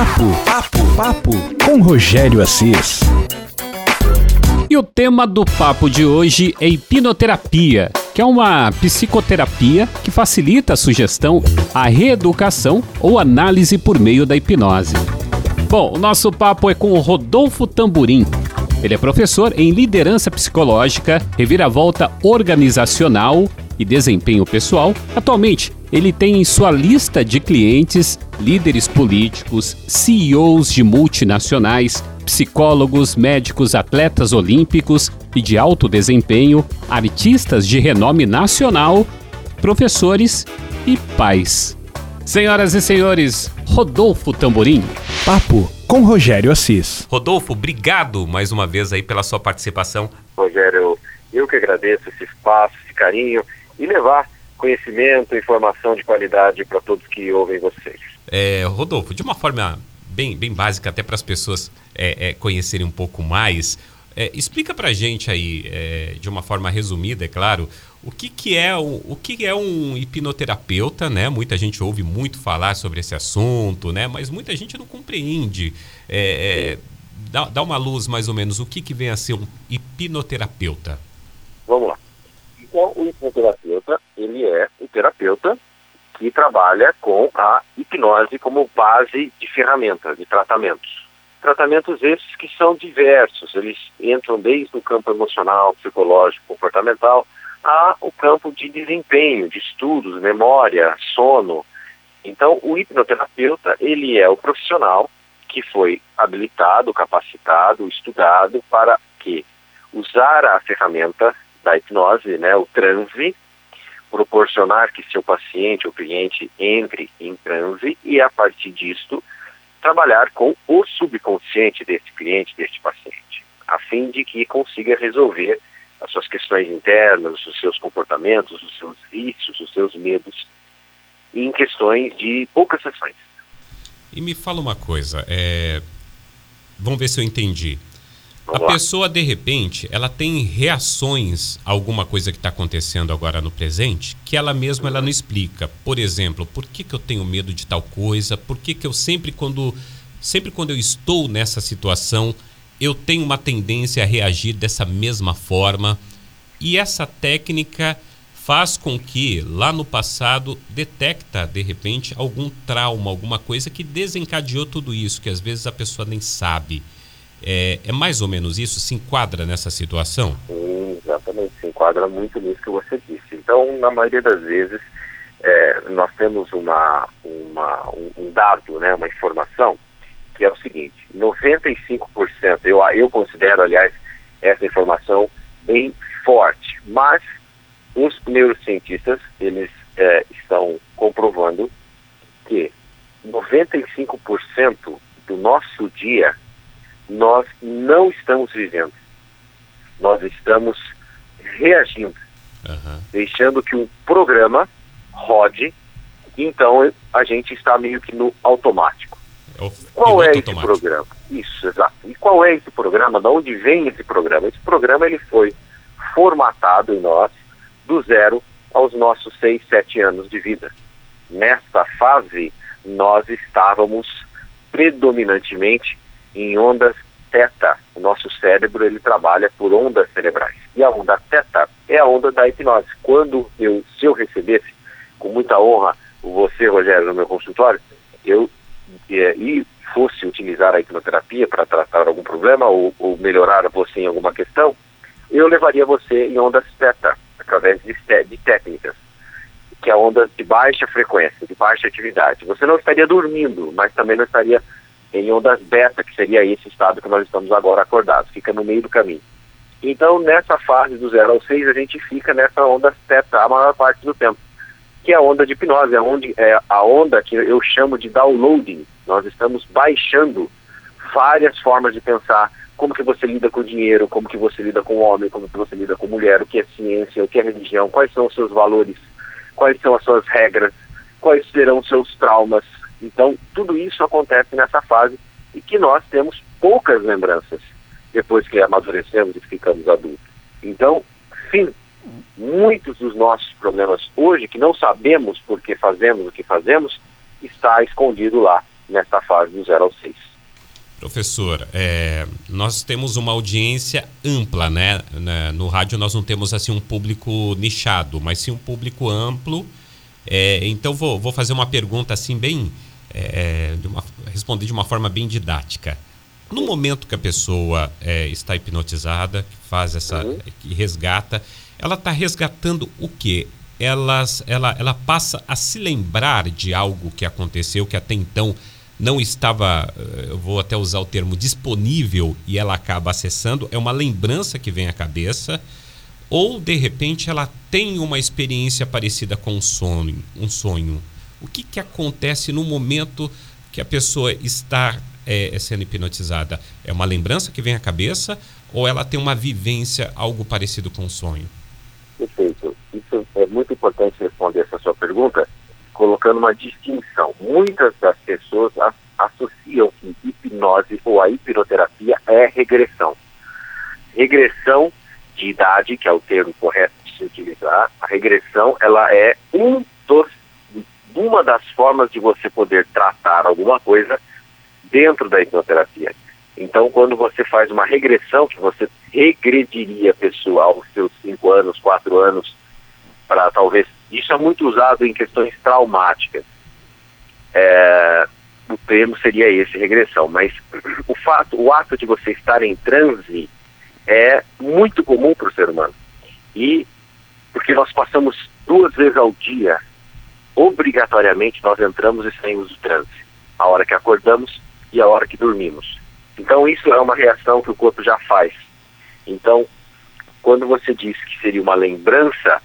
Papo, papo, papo com Rogério Assis. E o tema do papo de hoje é hipnoterapia, que é uma psicoterapia que facilita a sugestão, a reeducação ou análise por meio da hipnose. Bom, o nosso papo é com o Rodolfo Tamburim. Ele é professor em liderança psicológica, reviravolta organizacional e desempenho pessoal. Atualmente, ele tem em sua lista de clientes líderes políticos, CEOs de multinacionais, psicólogos, médicos, atletas olímpicos e de alto desempenho, artistas de renome nacional, professores e pais. Senhoras e senhores, Rodolfo Tamborim. Papo com Rogério Assis. Rodolfo, obrigado mais uma vez aí pela sua participação. Rogério, eu que agradeço esse espaço, esse carinho e levar conhecimento, informação de qualidade para todos que ouvem vocês. É, Rodolfo, de uma forma bem, bem básica, até para as pessoas é, é, conhecerem um pouco mais, é, explica para a gente aí, é, de uma forma resumida, é claro, o que, que é o, o que é um hipnoterapeuta, né? Muita gente ouve muito falar sobre esse assunto, né? Mas muita gente não compreende. É, dá, dá uma luz mais ou menos o que, que vem a ser um hipnoterapeuta. Vamos lá. Então, o hipnoterapeuta, ele é o terapeuta que trabalha com a hipnose como base de ferramenta de tratamentos. Tratamentos esses que são diversos, eles entram desde o campo emocional, psicológico, comportamental, a o campo de desempenho, de estudos, memória, sono. Então, o hipnoterapeuta, ele é o profissional que foi habilitado, capacitado, estudado para que usar a ferramenta da hipnose, né, o transe, proporcionar que seu paciente ou cliente entre em transe e, a partir disto, trabalhar com o subconsciente desse cliente, deste paciente, a fim de que consiga resolver as suas questões internas, os seus comportamentos, os seus vícios, os seus medos, em questões de poucas sessões. E me fala uma coisa, é... vamos ver se eu entendi a pessoa, de repente, ela tem reações a alguma coisa que está acontecendo agora no presente que ela mesma ela não explica. Por exemplo, por que, que eu tenho medo de tal coisa? Por que, que eu sempre quando, sempre quando eu estou nessa situação, eu tenho uma tendência a reagir dessa mesma forma? E essa técnica faz com que lá no passado detecta de repente algum trauma, alguma coisa que desencadeou tudo isso, que às vezes a pessoa nem sabe. É, é, mais ou menos isso? Se enquadra nessa situação? Sim, exatamente. Se enquadra muito nisso que você disse. Então, na maioria das vezes, é, nós temos uma, uma, um, dado, né, uma informação, que é o seguinte: 95%, eu, eu considero, aliás, essa informação bem forte, mas os neurocientistas eles é, estão comprovando que 95% do nosso dia nós não estamos vivendo. Nós estamos reagindo, uhum. deixando que um programa rode, então a gente está meio que no automático. É o qual é esse automático. programa? Isso, exato. E qual é esse programa? De onde vem esse programa? Esse programa ele foi formatado em nós do zero aos nossos seis, sete anos de vida. Nesta fase, nós estávamos predominantemente em ondas teta. O nosso cérebro ele trabalha por ondas cerebrais. E a onda teta é a onda da hipnose. Quando eu, se eu recebesse com muita honra você, Rogério, no meu consultório, eu é, e fosse utilizar a hipnoterapia para tratar algum problema ou, ou, melhorar você em alguma questão, eu levaria você em ondas teta, através de, de técnicas, que é ondas de baixa frequência, de baixa atividade. Você não estaria dormindo, mas também não estaria em ondas beta, que seria esse estado que nós estamos agora acordados, fica no meio do caminho. Então, nessa fase do 0 ao 6, a gente fica nessa onda teta a maior parte do tempo, que é a onda de hipnose, é, onde, é a onda que eu chamo de downloading. Nós estamos baixando várias formas de pensar, como que você lida com o dinheiro, como que você lida com o homem, como que você lida com a mulher, o que é ciência, o que é religião, quais são os seus valores, quais são as suas regras, quais serão os seus traumas, então, tudo isso acontece nessa fase e que nós temos poucas lembranças depois que amadurecemos e ficamos adultos. Então, sim, muitos dos nossos problemas hoje, que não sabemos por que fazemos o que fazemos, está escondido lá nessa fase do 0 ao 6. Professor, é, nós temos uma audiência ampla, né? No rádio nós não temos assim um público nichado, mas sim um público amplo. É, então vou, vou fazer uma pergunta assim bem, é, de uma, responder de uma forma bem didática. No momento que a pessoa é, está hipnotizada, que faz essa, uhum. que resgata, ela está resgatando o quê? Elas, ela, ela passa a se lembrar de algo que aconteceu que até então não estava, eh, eu vou até usar o termo disponível e ela acaba acessando, é uma lembrança que vem à cabeça, ou de repente ela tem uma experiência parecida com um sonho, um sonho. O que, que acontece no momento que a pessoa está é, sendo hipnotizada? É uma lembrança que vem à cabeça ou ela tem uma vivência, algo parecido com um sonho? Perfeito. Isso é muito importante responder essa sua pergunta, colocando uma distinção. Muitas das pessoas associam que hipnose ou a hipnoterapia é regressão. Regressão de idade, que é o termo correto de se utilizar, a regressão ela é um dos, uma das formas de você poder tratar alguma coisa dentro da hipnoterapia. Então, quando você faz uma regressão, que você regrediria a pessoa aos seus 5 anos, 4 anos, para talvez. Isso é muito usado em questões traumáticas. É, o termo seria esse, regressão. Mas o fato, o ato de você estar em transe é muito comum para o ser humano. E porque nós passamos duas vezes ao dia, obrigatoriamente nós entramos e saímos do transe. A hora que acordamos e a hora que dormimos. Então isso é uma reação que o corpo já faz. Então, quando você diz que seria uma lembrança,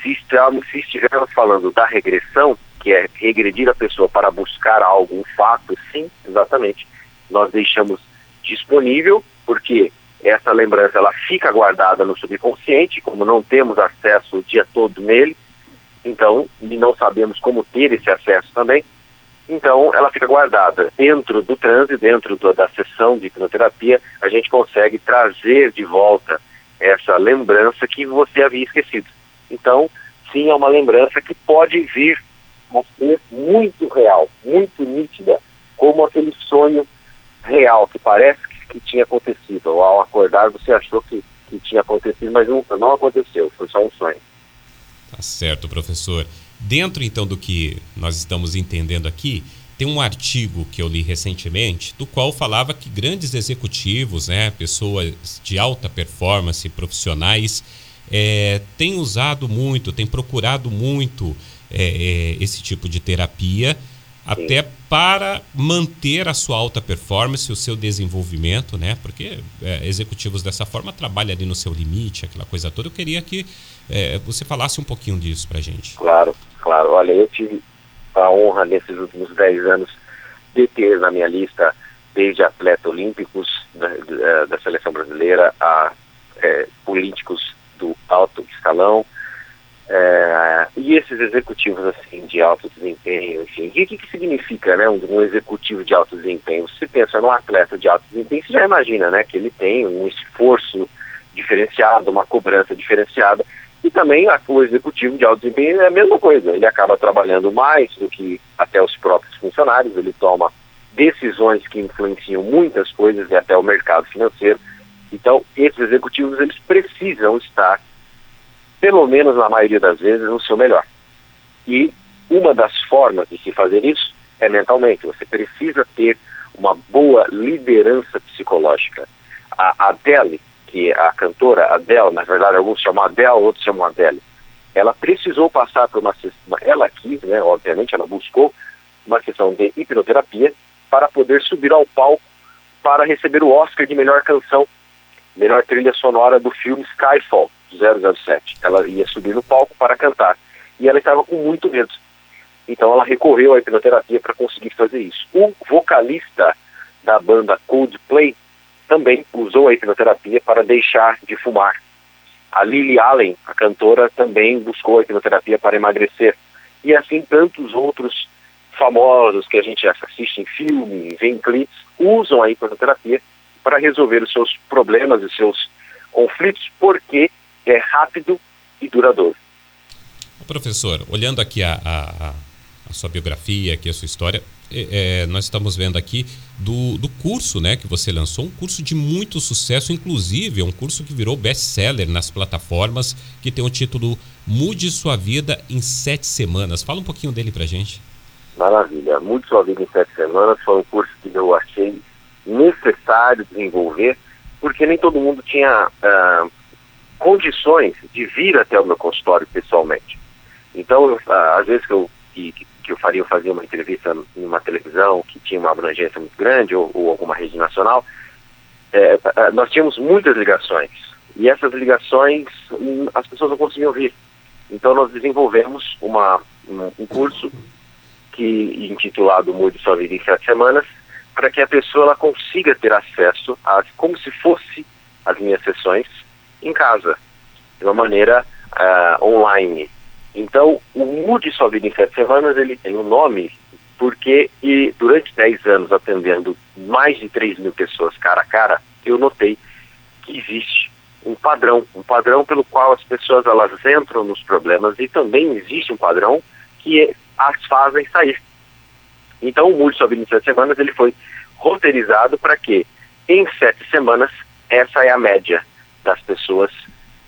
se, estamos, se estivermos falando da regressão, que é regredir a pessoa para buscar algo, um fato, sim, exatamente. Nós deixamos disponível, porque essa lembrança ela fica guardada no subconsciente, como não temos acesso o dia todo nele, então, e não sabemos como ter esse acesso também, então ela fica guardada. Dentro do transe, dentro do, da sessão de hipnoterapia, a gente consegue trazer de volta essa lembrança que você havia esquecido. Então, sim, é uma lembrança que pode vir a ser muito real, muito nítida, como aquele sonho real que parece que, que tinha acontecido. Ou ao acordar você achou que, que tinha acontecido, mas não, não aconteceu, foi só um sonho. Certo, professor. Dentro então do que nós estamos entendendo aqui, tem um artigo que eu li recentemente, do qual falava que grandes executivos, né, pessoas de alta performance, profissionais, é, têm usado muito, têm procurado muito é, é, esse tipo de terapia, até para manter a sua alta performance, o seu desenvolvimento, né? Porque é, executivos dessa forma trabalham ali no seu limite, aquela coisa toda. Eu queria que é, você falasse um pouquinho disso para gente. Claro, claro. Olha, eu tive a honra nesses últimos 10 anos de ter na minha lista desde atletas olímpicos da, da, da seleção brasileira a é, políticos do alto escalão, é, e esses executivos assim de alto desempenho, enfim, o que, que significa né, um, um, executivo de alto desempenho? Se pensa num atleta de alto desempenho, você já imagina né, que ele tem um esforço diferenciado, uma cobrança diferenciada, e também o executivo de alto desempenho é a mesma coisa, ele acaba trabalhando mais do que até os próprios funcionários, ele toma decisões que influenciam muitas coisas e até o mercado financeiro. Então, esses executivos eles precisam estar pelo menos na maioria das vezes, o seu melhor. E uma das formas de se fazer isso é mentalmente. Você precisa ter uma boa liderança psicológica. A Adele, que é a cantora Adele, na verdade alguns chamam Adele, outros chamam Adele, ela precisou passar por uma sessão, ela quis, né, obviamente, ela buscou uma sessão de hipnoterapia para poder subir ao palco para receber o Oscar de melhor canção, melhor trilha sonora do filme Skyfall. 007. Ela ia subir no palco para cantar. E ela estava com muito medo. Então ela recorreu à hipnoterapia para conseguir fazer isso. O vocalista da banda Coldplay também usou a hipnoterapia para deixar de fumar. A Lily Allen, a cantora, também buscou a hipnoterapia para emagrecer. E assim tantos outros famosos que a gente assiste em filme, vê em clipes, usam a hipnoterapia para resolver os seus problemas e seus conflitos, porque é rápido e duradouro. Professor, olhando aqui a, a, a sua biografia, aqui a sua história, é, nós estamos vendo aqui do, do curso né, que você lançou, um curso de muito sucesso, inclusive é um curso que virou best-seller nas plataformas, que tem o título Mude Sua Vida em Sete Semanas. Fala um pouquinho dele pra gente. Maravilha. Mude Sua Vida em Sete Semanas foi um curso que eu achei necessário desenvolver, porque nem todo mundo tinha uh, condições de vir até o meu consultório pessoalmente. Então, eu, às vezes que eu, que, que eu faria, eu fazia uma entrevista numa televisão que tinha uma abrangência muito grande, ou, ou alguma rede nacional, é, nós tínhamos muitas ligações. E essas ligações, hum, as pessoas não conseguiam ouvir. Então, nós desenvolvemos uma, um, um curso que intitulado Mude Sua Vida em Sete Semanas, para que a pessoa ela consiga ter acesso a como se fosse as minhas sessões em casa, de uma maneira uh, online. Então, o Mude Sua Vida em Sete Semanas, ele tem um nome porque e durante 10 anos atendendo mais de 3 mil pessoas cara a cara, eu notei que existe um padrão, um padrão pelo qual as pessoas elas entram nos problemas e também existe um padrão que as fazem sair. Então o Mude Vida em Sete Semanas ele foi roteirizado para que em sete semanas essa é a média das pessoas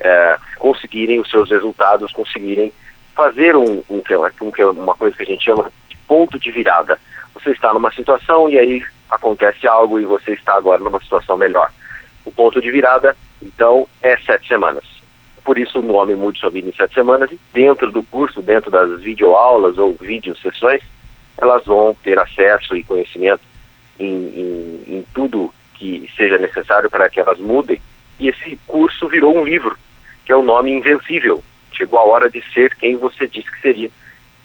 é, conseguirem os seus resultados, conseguirem fazer um, um, uma coisa que a gente chama de ponto de virada. Você está numa situação e aí acontece algo e você está agora numa situação melhor. O ponto de virada, então, é sete semanas. Por isso o nome Mude Sua Vida em Sete Semanas. E dentro do curso, dentro das videoaulas ou vídeo sessões, elas vão ter acesso e conhecimento em, em, em tudo que seja necessário para que elas mudem. E esse curso virou um livro, que é o nome Invencível, chegou a hora de ser quem você disse que seria.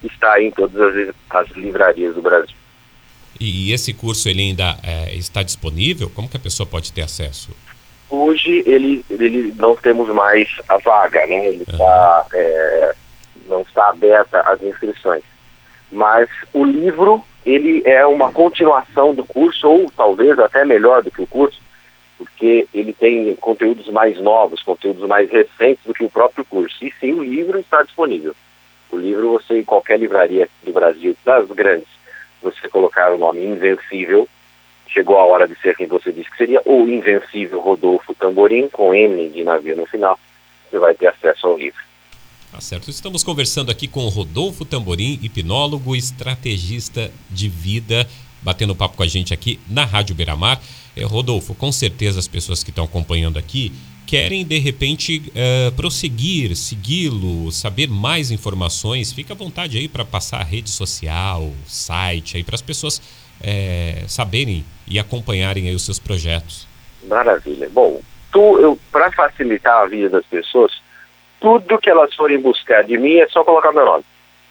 Está em todas as, as livrarias do Brasil. E esse curso ele ainda é, está disponível? Como que a pessoa pode ter acesso? Hoje ele, ele não temos mais a vaga, né? Ele uhum. está, é, não está aberta as inscrições. Mas o livro ele é uma continuação do curso ou talvez até melhor do que o curso, porque ele tem conteúdos mais novos, conteúdos mais recentes do que o próprio curso. E sim, o livro está disponível. O livro, você, em qualquer livraria do Brasil, das grandes, você colocar o nome Invencível, chegou a hora de ser quem você disse que seria, ou Invencível Rodolfo Tamborim, com M de navio no final, você vai ter acesso ao livro. Tá certo. Estamos conversando aqui com Rodolfo Tamborim, hipnólogo, estrategista de vida, batendo papo com a gente aqui na Rádio Beiramar. É, Rodolfo, com certeza as pessoas que estão acompanhando aqui querem de repente uh, prosseguir, segui-lo, saber mais informações, fica à vontade aí para passar a rede social, site aí para as pessoas é, saberem e acompanharem aí os seus projetos. Maravilha. Bom, para facilitar a vida das pessoas, tudo que elas forem buscar de mim é só colocar meu nome.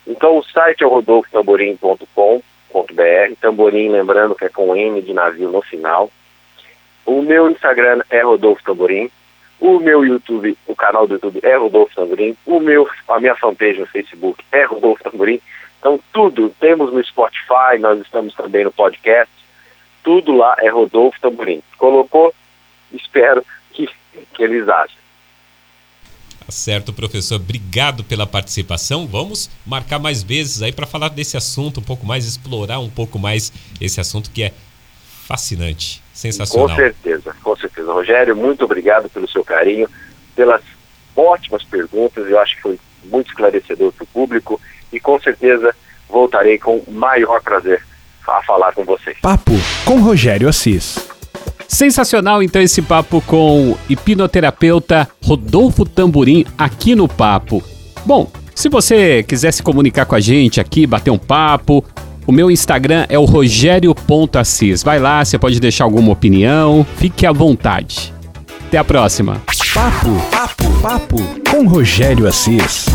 Então o site é rodolfotamborim.com.br, tamborim lembrando que é com M de navio no final. O meu Instagram é Rodolfo Tamborim. O meu YouTube, o canal do YouTube é Rodolfo Tamborim. O meu, a minha fanpage no Facebook é Rodolfo Tamborim. Então tudo, temos no Spotify, nós estamos também no podcast. Tudo lá é Rodolfo Tamborim. Colocou? Espero que, que eles achem. Tá certo, professor. Obrigado pela participação. Vamos marcar mais vezes aí para falar desse assunto um pouco mais, explorar um pouco mais esse assunto que é fascinante. Sensacional. Com certeza, com certeza. Rogério, muito obrigado pelo seu carinho, pelas ótimas perguntas. Eu acho que foi muito esclarecedor para o público e com certeza voltarei com o maior prazer a falar com vocês. Papo com Rogério Assis. Sensacional então esse papo com o hipnoterapeuta Rodolfo Tamburim aqui no Papo. Bom, se você quiser se comunicar com a gente aqui, bater um papo, o meu Instagram é o rogério.assis. Vai lá, você pode deixar alguma opinião, fique à vontade. Até a próxima. Papo, papo, papo com Rogério Assis.